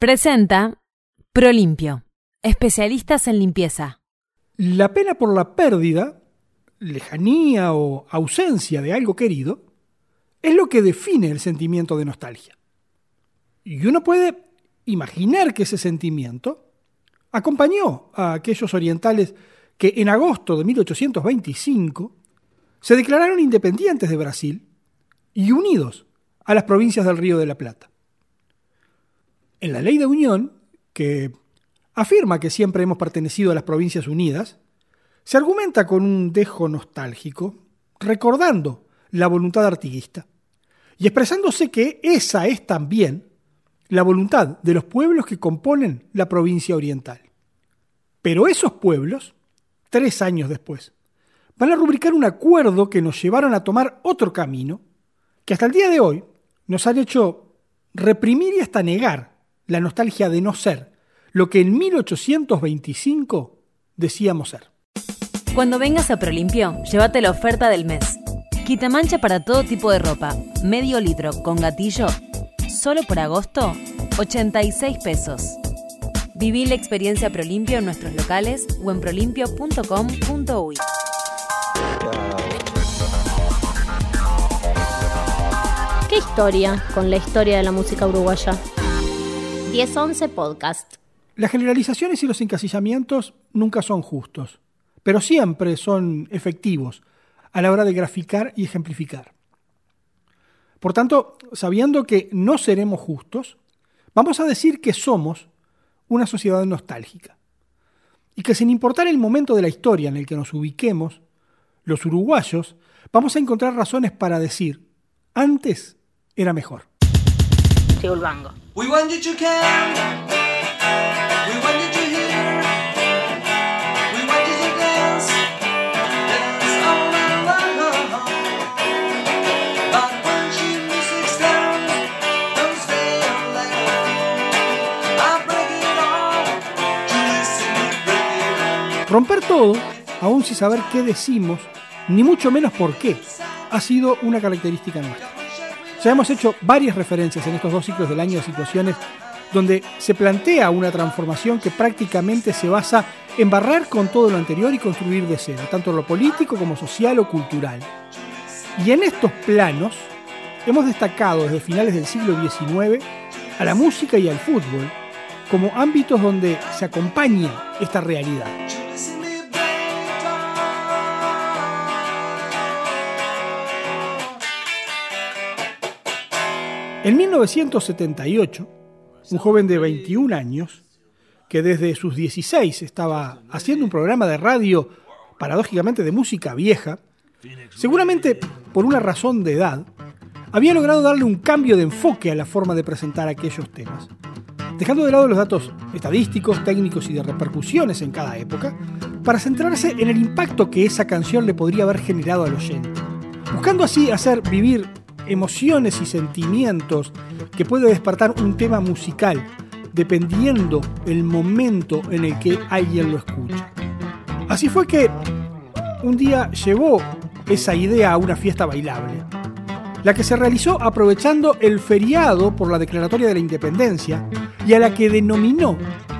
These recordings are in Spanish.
Presenta Prolimpio, especialistas en limpieza. La pena por la pérdida, lejanía o ausencia de algo querido es lo que define el sentimiento de nostalgia. Y uno puede imaginar que ese sentimiento acompañó a aquellos orientales que en agosto de 1825 se declararon independientes de Brasil y unidos a las provincias del Río de la Plata. En la ley de unión, que afirma que siempre hemos pertenecido a las Provincias Unidas, se argumenta con un dejo nostálgico, recordando la voluntad artiguista y expresándose que esa es también la voluntad de los pueblos que componen la provincia oriental. Pero esos pueblos, tres años después, van a rubricar un acuerdo que nos llevaron a tomar otro camino, que hasta el día de hoy nos han hecho reprimir y hasta negar la nostalgia de no ser lo que en 1825 decíamos ser. Cuando vengas a Prolimpio, llévate la oferta del mes. Quita mancha para todo tipo de ropa, medio litro con gatillo, solo por agosto, 86 pesos. Viví la experiencia Prolimpio en nuestros locales o en prolimpio.com.uy. ¿Qué historia con la historia de la música uruguaya? 1011 Podcast. Las generalizaciones y los encasillamientos nunca son justos, pero siempre son efectivos a la hora de graficar y ejemplificar. Por tanto, sabiendo que no seremos justos, vamos a decir que somos una sociedad nostálgica. Y que sin importar el momento de la historia en el que nos ubiquemos, los uruguayos vamos a encontrar razones para decir, antes era mejor. We want you to come. We want you to hear. We want you to dance. Dance all along. But once your music's down, don't stay on like a fool. I break it all. You listen, break it all. Romper todo, aún sin saber qué decimos, ni mucho menos por qué, ha sido una característica nuestra. Ya hemos hecho varias referencias en estos dos ciclos del año a situaciones donde se plantea una transformación que prácticamente se basa en barrar con todo lo anterior y construir de cero, tanto lo político como social o cultural. Y en estos planos hemos destacado desde finales del siglo XIX a la música y al fútbol como ámbitos donde se acompaña esta realidad. En 1978, un joven de 21 años, que desde sus 16 estaba haciendo un programa de radio, paradójicamente de música vieja, seguramente por una razón de edad, había logrado darle un cambio de enfoque a la forma de presentar aquellos temas. Dejando de lado los datos estadísticos, técnicos y de repercusiones en cada época, para centrarse en el impacto que esa canción le podría haber generado al oyente, buscando así hacer vivir emociones y sentimientos que puede despertar un tema musical, dependiendo el momento en el que alguien lo escucha. Así fue que un día llevó esa idea a una fiesta bailable, la que se realizó aprovechando el feriado por la declaratoria de la independencia y a la que denominó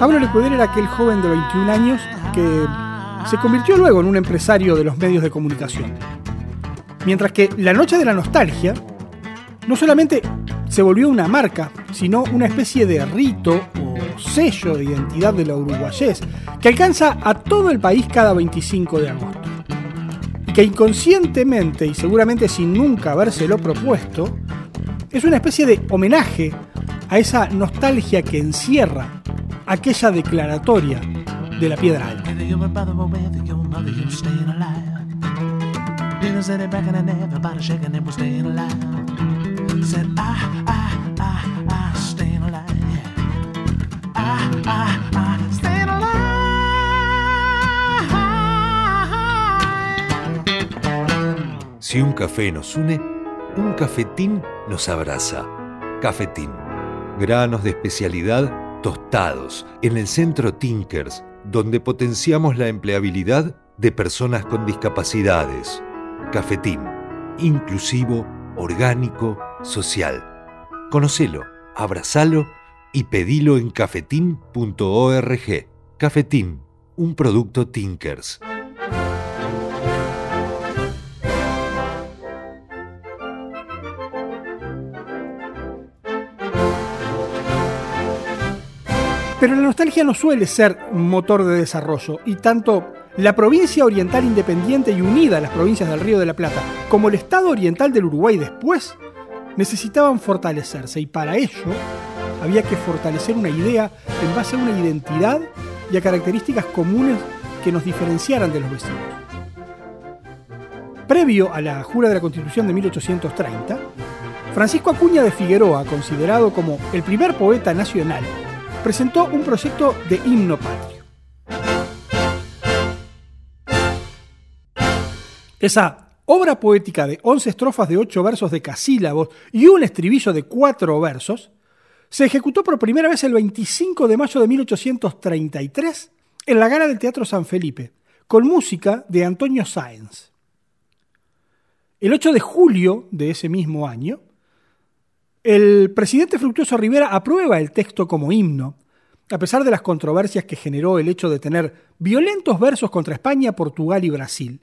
Pablo Lecuder era aquel joven de 21 años que se convirtió luego en un empresario de los medios de comunicación. Mientras que la Noche de la Nostalgia no solamente se volvió una marca, sino una especie de rito o sello de identidad de la uruguayés que alcanza a todo el país cada 25 de agosto. Y que inconscientemente y seguramente sin nunca habérselo propuesto, es una especie de homenaje a esa nostalgia que encierra aquella declaratoria de la piedra alta. Si un café nos une, un cafetín nos abraza. Cafetín. Granos de especialidad tostados en el centro Tinkers, donde potenciamos la empleabilidad de personas con discapacidades. Cafetín. Inclusivo, orgánico, social. Conocelo, abrazalo y pedilo en cafetín.org. Cafetín, un producto Tinkers. Pero la nostalgia no suele ser motor de desarrollo y tanto la provincia oriental independiente y unida a las provincias del Río de la Plata como el Estado oriental del Uruguay después necesitaban fortalecerse y para ello había que fortalecer una idea en base a una identidad y a características comunes que nos diferenciaran de los vecinos. Previo a la jura de la Constitución de 1830, Francisco Acuña de Figueroa, considerado como el primer poeta nacional, presentó un proyecto de himno patrio. Esa obra poética de 11 estrofas de 8 versos de casílabos y un estribillo de 4 versos se ejecutó por primera vez el 25 de mayo de 1833 en la gala del Teatro San Felipe, con música de Antonio Sáenz. El 8 de julio de ese mismo año, el presidente Fructuoso Rivera aprueba el texto como himno, a pesar de las controversias que generó el hecho de tener violentos versos contra España, Portugal y Brasil.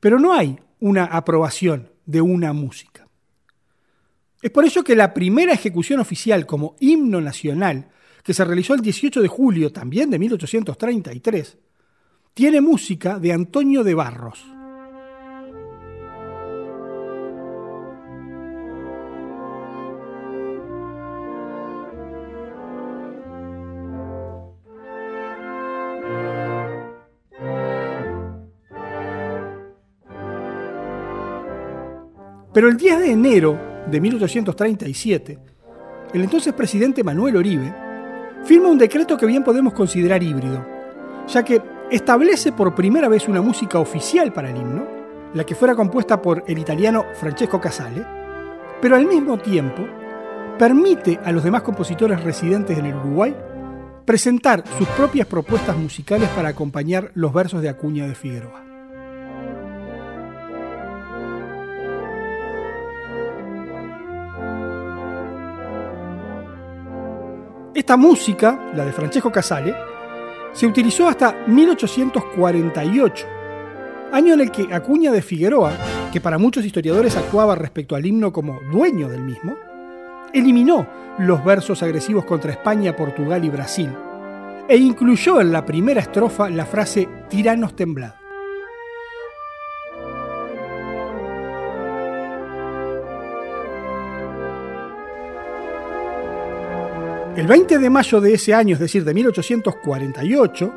Pero no hay una aprobación de una música. Es por ello que la primera ejecución oficial como himno nacional, que se realizó el 18 de julio también de 1833, tiene música de Antonio de Barros. Pero el 10 de enero de 1837, el entonces presidente Manuel Oribe firma un decreto que bien podemos considerar híbrido, ya que establece por primera vez una música oficial para el himno, la que fuera compuesta por el italiano Francesco Casale, pero al mismo tiempo permite a los demás compositores residentes en el Uruguay presentar sus propias propuestas musicales para acompañar los versos de Acuña de Figueroa. Esta música, la de Francesco Casale, se utilizó hasta 1848, año en el que Acuña de Figueroa, que para muchos historiadores actuaba respecto al himno como dueño del mismo, eliminó los versos agresivos contra España, Portugal y Brasil, e incluyó en la primera estrofa la frase tiranos temblad. El 20 de mayo de ese año, es decir, de 1848,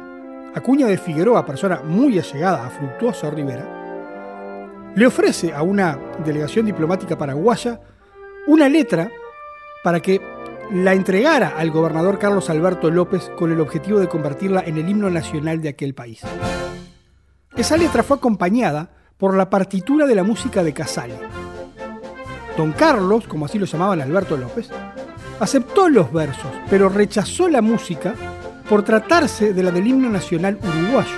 Acuña de Figueroa, persona muy allegada a Fructuoso Rivera, le ofrece a una delegación diplomática paraguaya una letra para que la entregara al gobernador Carlos Alberto López con el objetivo de convertirla en el himno nacional de aquel país. Esa letra fue acompañada por la partitura de la música de Casale. Don Carlos, como así lo llamaban Alberto López, aceptó los versos, pero rechazó la música por tratarse de la del himno nacional uruguayo,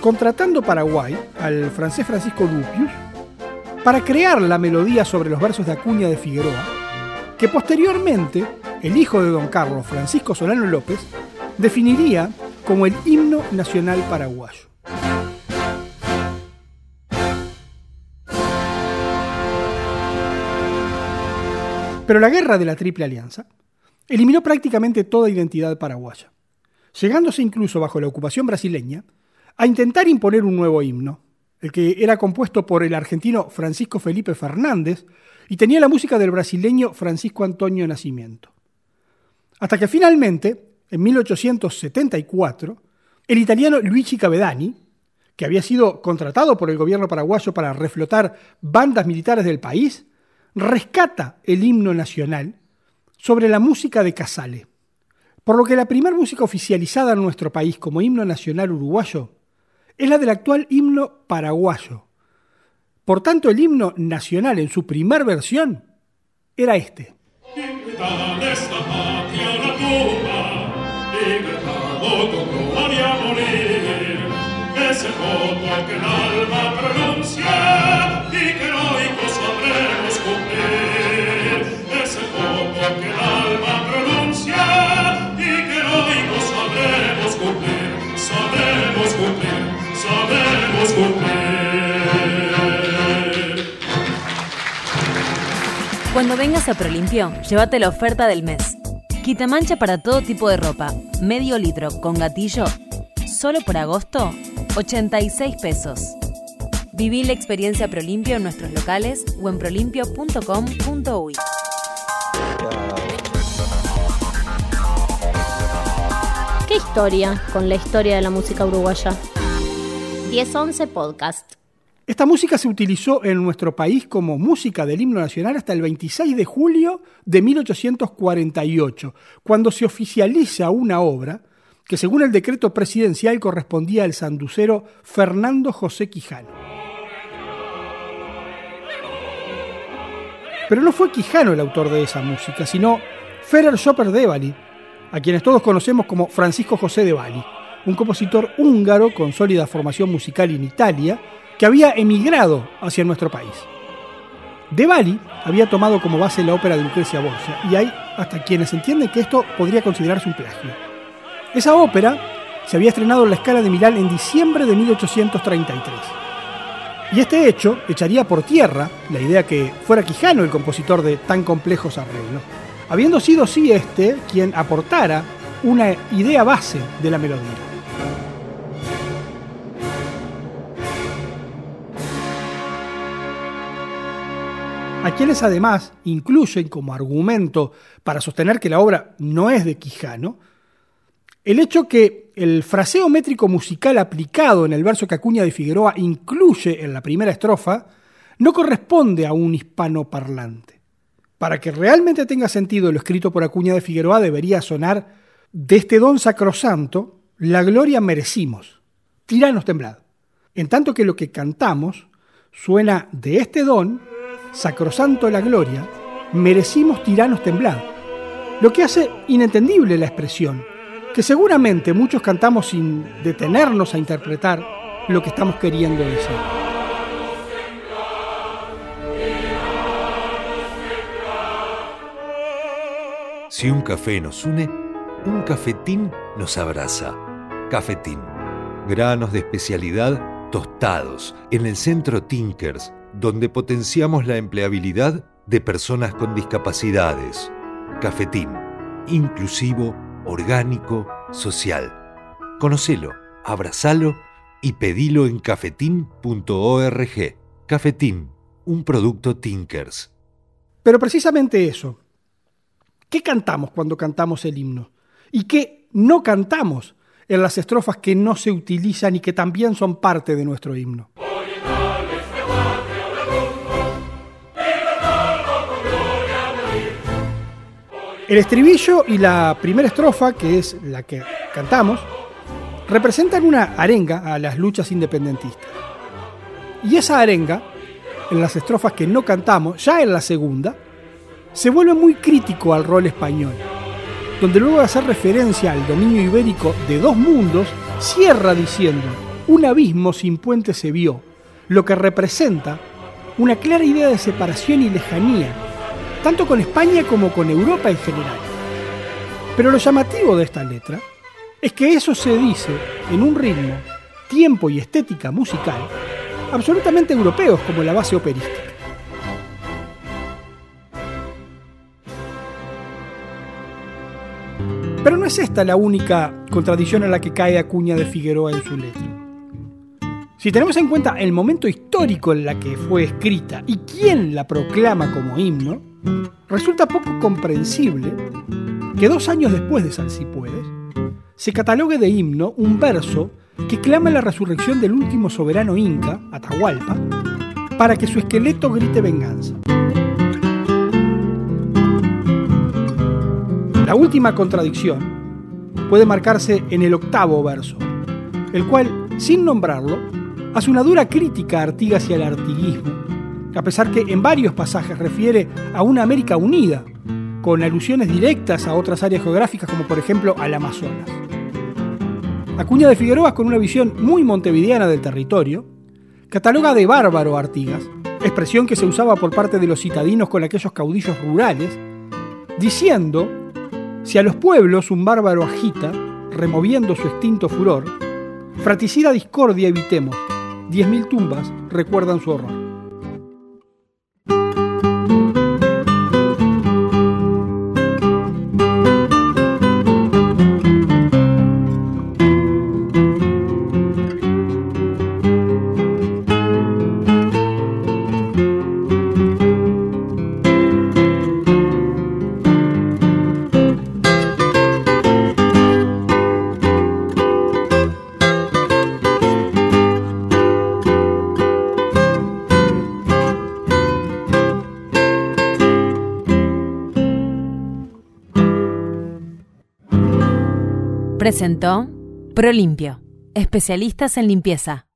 contratando Paraguay al francés Francisco Dupius para crear la melodía sobre los versos de Acuña de Figueroa, que posteriormente el hijo de don Carlos, Francisco Solano López, definiría como el himno nacional paraguayo. Pero la guerra de la Triple Alianza eliminó prácticamente toda identidad paraguaya, llegándose incluso bajo la ocupación brasileña a intentar imponer un nuevo himno, el que era compuesto por el argentino Francisco Felipe Fernández y tenía la música del brasileño Francisco Antonio Nacimiento. Hasta que finalmente, en 1874, el italiano Luigi Cavedani, que había sido contratado por el gobierno paraguayo para reflotar bandas militares del país, rescata el himno nacional sobre la música de Casale. Por lo que la primera música oficializada en nuestro país como himno nacional uruguayo es la del actual himno paraguayo, Por tanto, el himno nacional en su primer versión era este. Que el alma Cuando vengas a Prolimpio, llévate la oferta del mes. Quitamancha para todo tipo de ropa, medio litro con gatillo, solo por agosto, 86 pesos. Viví la experiencia Prolimpio en nuestros locales o en prolimpio.com.uy. ¿Qué historia con la historia de la música uruguaya? 1011 Podcast. Esta música se utilizó en nuestro país como música del himno nacional hasta el 26 de julio de 1848, cuando se oficializa una obra que según el decreto presidencial correspondía al sanducero Fernando José Quijano. Pero no fue Quijano el autor de esa música, sino Ferer Schopper de Bali, a quienes todos conocemos como Francisco José de Bali, un compositor húngaro con sólida formación musical en Italia, que había emigrado hacia nuestro país. De Bali había tomado como base la ópera de Lucrecia Borgia, y hay hasta quienes entienden que esto podría considerarse un plagio. Esa ópera se había estrenado en la Scala de Milán en diciembre de 1833. Y este hecho echaría por tierra la idea que fuera Quijano el compositor de tan complejos arreglos, habiendo sido sí este quien aportara una idea base de la melodía. A quienes además incluyen como argumento para sostener que la obra no es de Quijano, el hecho que el fraseo métrico musical aplicado en el verso que Acuña de Figueroa incluye en la primera estrofa no corresponde a un hispanoparlante. Para que realmente tenga sentido lo escrito por Acuña de Figueroa debería sonar de este don sacrosanto, la gloria merecimos, tiranos temblad. En tanto que lo que cantamos suena de este don, sacrosanto la gloria, merecimos tiranos temblad. Lo que hace inentendible la expresión, que seguramente muchos cantamos sin detenernos a interpretar lo que estamos queriendo decir. Si un café nos une, un cafetín nos abraza. Cafetín. Granos de especialidad tostados en el centro Tinkers, donde potenciamos la empleabilidad de personas con discapacidades. Cafetín. Inclusivo, orgánico, social. Conocelo, abrazalo y pedilo en cafetín.org. Cafetín, un producto Tinkers. Pero precisamente eso. ¿Qué cantamos cuando cantamos el himno? ¿Y qué no cantamos en las estrofas que no se utilizan y que también son parte de nuestro himno? El estribillo y la primera estrofa, que es la que cantamos, representan una arenga a las luchas independentistas. Y esa arenga, en las estrofas que no cantamos, ya en la segunda, se vuelve muy crítico al rol español, donde luego de hacer referencia al dominio ibérico de dos mundos, cierra diciendo, un abismo sin puente se vio, lo que representa una clara idea de separación y lejanía, tanto con España como con Europa en general. Pero lo llamativo de esta letra es que eso se dice en un ritmo, tiempo y estética musical absolutamente europeos como la base operística. Pero no es esta la única contradicción a la que cae Acuña de Figueroa en su letra. Si tenemos en cuenta el momento histórico en la que fue escrita y quién la proclama como himno, resulta poco comprensible que dos años después de San Si Puedes, se catalogue de himno un verso que clama la resurrección del último soberano inca, Atahualpa, para que su esqueleto grite venganza. La última contradicción puede marcarse en el octavo verso, el cual, sin nombrarlo, hace una dura crítica a Artigas y al artiguismo, a pesar que en varios pasajes refiere a una América unida, con alusiones directas a otras áreas geográficas como por ejemplo al Amazonas. Acuña de Figueroa, con una visión muy montevideana del territorio, cataloga de bárbaro a Artigas, expresión que se usaba por parte de los citadinos con aquellos caudillos rurales, diciendo, si a los pueblos un bárbaro agita, removiendo su extinto furor, fratricida discordia evitemos, diez mil tumbas recuerdan su horror. Presentó Prolimpio, especialistas en limpieza.